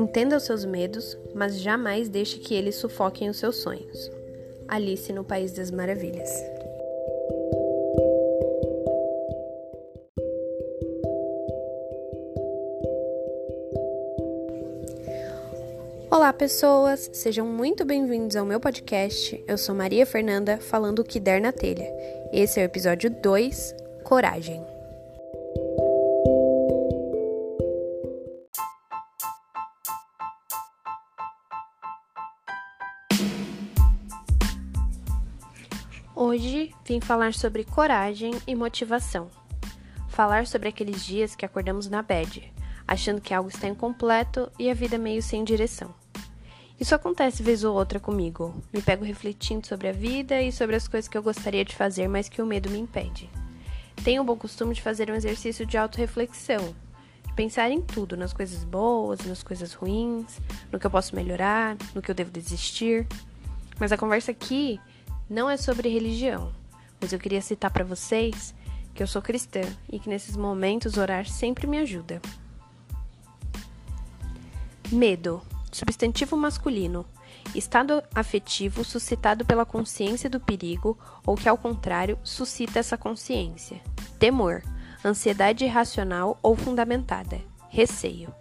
Entenda os seus medos, mas jamais deixe que eles sufoquem os seus sonhos. Alice no País das Maravilhas. Olá, pessoas! Sejam muito bem-vindos ao meu podcast. Eu sou Maria Fernanda, falando o que der na telha. Esse é o episódio 2 Coragem. Hoje vim falar sobre coragem e motivação. Falar sobre aqueles dias que acordamos na bed, achando que algo está incompleto e a vida meio sem direção. Isso acontece vez ou outra comigo. Me pego refletindo sobre a vida e sobre as coisas que eu gostaria de fazer, mas que o medo me impede. Tenho o bom costume de fazer um exercício de autorreflexão, de pensar em tudo, nas coisas boas, nas coisas ruins, no que eu posso melhorar, no que eu devo desistir. Mas a conversa aqui não é sobre religião, mas eu queria citar para vocês que eu sou cristã e que nesses momentos orar sempre me ajuda. Medo, substantivo masculino, estado afetivo suscitado pela consciência do perigo ou que, ao contrário, suscita essa consciência. Temor, ansiedade irracional ou fundamentada. Receio.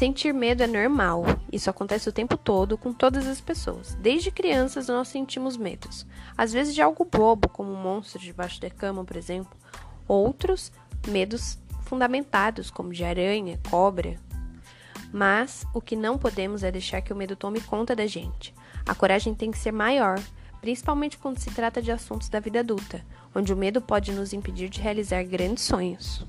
Sentir medo é normal. Isso acontece o tempo todo com todas as pessoas. Desde crianças nós sentimos medos. Às vezes de algo bobo, como um monstro debaixo da cama, por exemplo. Outros, medos fundamentados, como de aranha, cobra. Mas o que não podemos é deixar que o medo tome conta da gente. A coragem tem que ser maior, principalmente quando se trata de assuntos da vida adulta, onde o medo pode nos impedir de realizar grandes sonhos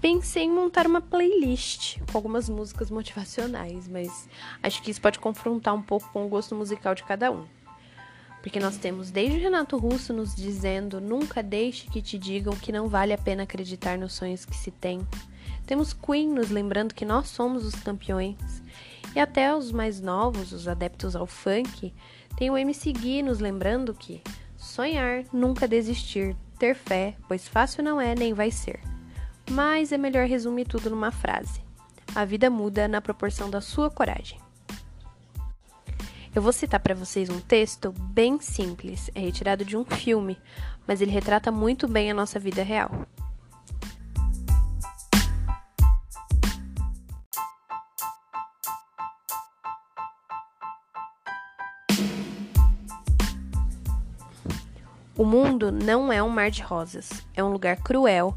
pensei em montar uma playlist com algumas músicas motivacionais, mas acho que isso pode confrontar um pouco com o gosto musical de cada um. Porque nós temos desde o Renato Russo nos dizendo: nunca deixe que te digam que não vale a pena acreditar nos sonhos que se tem. Temos Queen nos lembrando que nós somos os campeões. E até os mais novos, os adeptos ao funk, tem o MC Gui nos lembrando que sonhar, nunca desistir, ter fé, pois fácil não é nem vai ser mas é melhor resumir tudo numa frase: a vida muda na proporção da sua coragem. Eu vou citar para vocês um texto bem simples, é retirado de um filme, mas ele retrata muito bem a nossa vida real. O mundo não é um mar de rosas, é um lugar cruel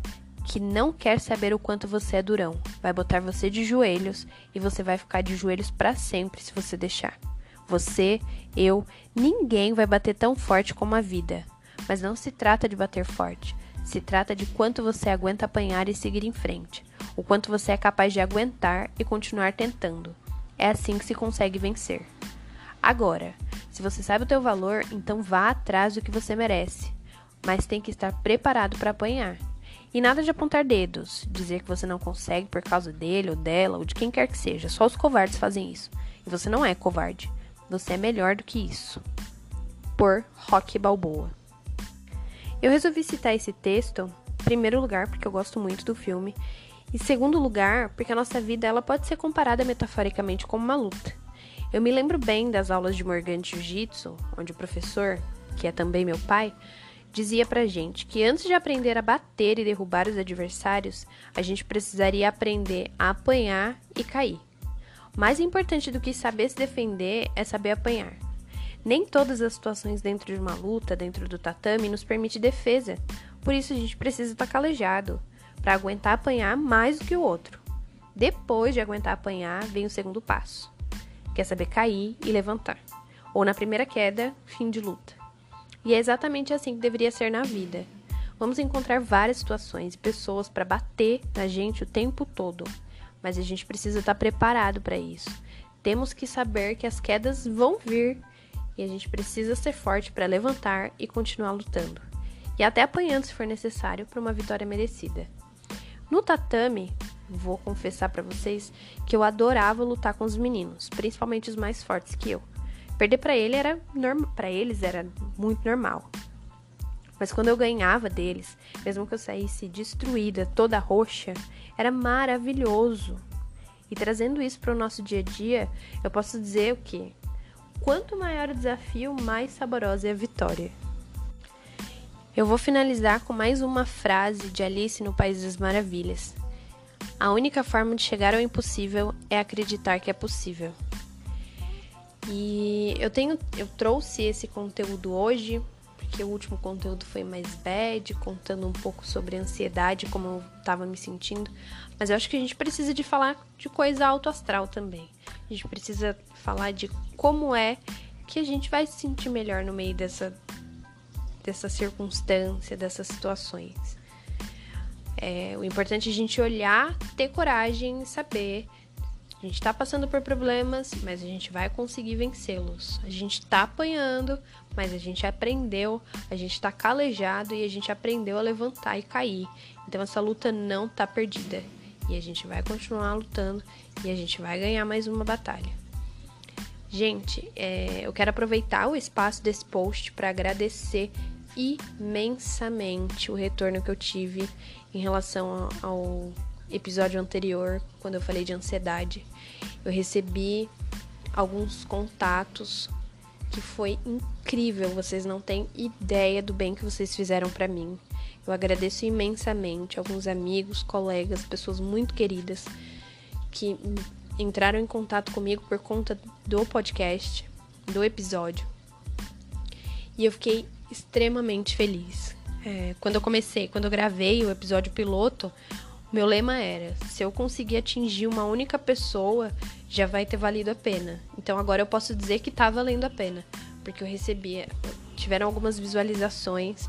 que não quer saber o quanto você é durão. Vai botar você de joelhos e você vai ficar de joelhos para sempre se você deixar. Você, eu, ninguém vai bater tão forte como a vida. Mas não se trata de bater forte. Se trata de quanto você aguenta apanhar e seguir em frente. O quanto você é capaz de aguentar e continuar tentando. É assim que se consegue vencer. Agora, se você sabe o teu valor, então vá atrás do que você merece. Mas tem que estar preparado para apanhar. E nada de apontar dedos, dizer que você não consegue por causa dele ou dela ou de quem quer que seja. Só os covardes fazem isso. E você não é covarde. Você é melhor do que isso. Por Rock Balboa. Eu resolvi citar esse texto, em primeiro lugar, porque eu gosto muito do filme, e segundo lugar, porque a nossa vida ela pode ser comparada metaforicamente como uma luta. Eu me lembro bem das aulas de Morgan Jiu-Jitsu, onde o professor, que é também meu pai, dizia pra gente que antes de aprender a bater e derrubar os adversários, a gente precisaria aprender a apanhar e cair. Mais importante do que saber se defender é saber apanhar. Nem todas as situações dentro de uma luta, dentro do tatame, nos permite defesa. Por isso a gente precisa estar calejado para aguentar apanhar mais do que o outro. Depois de aguentar apanhar, vem o segundo passo, que é saber cair e levantar. Ou na primeira queda, fim de luta. E é exatamente assim que deveria ser na vida. Vamos encontrar várias situações e pessoas para bater na gente o tempo todo, mas a gente precisa estar preparado para isso. Temos que saber que as quedas vão vir e a gente precisa ser forte para levantar e continuar lutando. E até apanhando se for necessário para uma vitória merecida. No tatame, vou confessar para vocês que eu adorava lutar com os meninos, principalmente os mais fortes que eu. Perder para ele era para eles era muito normal. Mas quando eu ganhava deles, mesmo que eu saísse destruída, toda roxa, era maravilhoso. E trazendo isso para o nosso dia a dia, eu posso dizer o que? Quanto maior o desafio, mais saborosa é a vitória. Eu vou finalizar com mais uma frase de Alice no País das Maravilhas. A única forma de chegar ao impossível é acreditar que é possível. E eu tenho, eu trouxe esse conteúdo hoje porque o último conteúdo foi mais bad, contando um pouco sobre ansiedade, como eu estava me sentindo. Mas eu acho que a gente precisa de falar de coisa alto astral também. A gente precisa falar de como é que a gente vai se sentir melhor no meio dessa, dessa circunstância, dessas situações. É, o importante é a gente olhar, ter coragem e saber a gente está passando por problemas, mas a gente vai conseguir vencê-los. A gente está apanhando, mas a gente aprendeu, a gente está calejado e a gente aprendeu a levantar e cair. Então essa luta não está perdida e a gente vai continuar lutando e a gente vai ganhar mais uma batalha. Gente, é, eu quero aproveitar o espaço desse post para agradecer imensamente o retorno que eu tive em relação ao episódio anterior, quando eu falei de ansiedade, eu recebi alguns contatos que foi incrível. Vocês não têm ideia do bem que vocês fizeram para mim. Eu agradeço imensamente alguns amigos, colegas, pessoas muito queridas que entraram em contato comigo por conta do podcast, do episódio. E eu fiquei extremamente feliz. É, quando eu comecei, quando eu gravei o episódio piloto, meu lema era: se eu conseguir atingir uma única pessoa, já vai ter valido a pena. Então agora eu posso dizer que tá valendo a pena, porque eu recebi, tiveram algumas visualizações,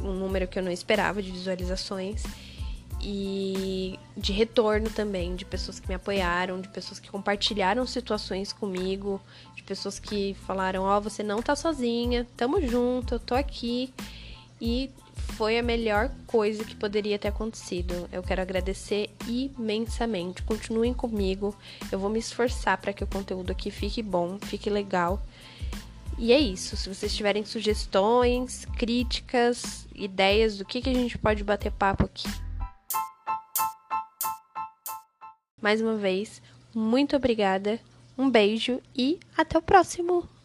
um número que eu não esperava de visualizações e de retorno também, de pessoas que me apoiaram, de pessoas que compartilharam situações comigo, de pessoas que falaram: "Ó, oh, você não tá sozinha, tamo junto, eu tô aqui". E foi a melhor coisa que poderia ter acontecido. Eu quero agradecer imensamente. Continuem comigo. Eu vou me esforçar para que o conteúdo aqui fique bom, fique legal. E é isso. Se vocês tiverem sugestões, críticas, ideias do que, que a gente pode bater papo aqui. Mais uma vez, muito obrigada, um beijo e até o próximo!